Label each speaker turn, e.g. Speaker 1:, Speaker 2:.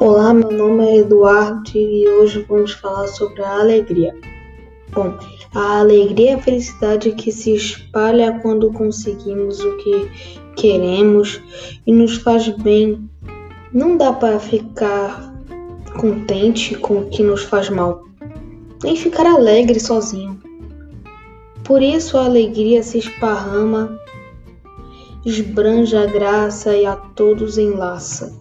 Speaker 1: Olá, meu nome é Eduardo e hoje vamos falar sobre a alegria. Bom, a alegria é a felicidade que se espalha quando conseguimos o que queremos e nos faz bem. Não dá para ficar contente com o que nos faz mal, nem ficar alegre sozinho. Por isso a alegria se esparrama, esbranja a graça e a todos enlaça.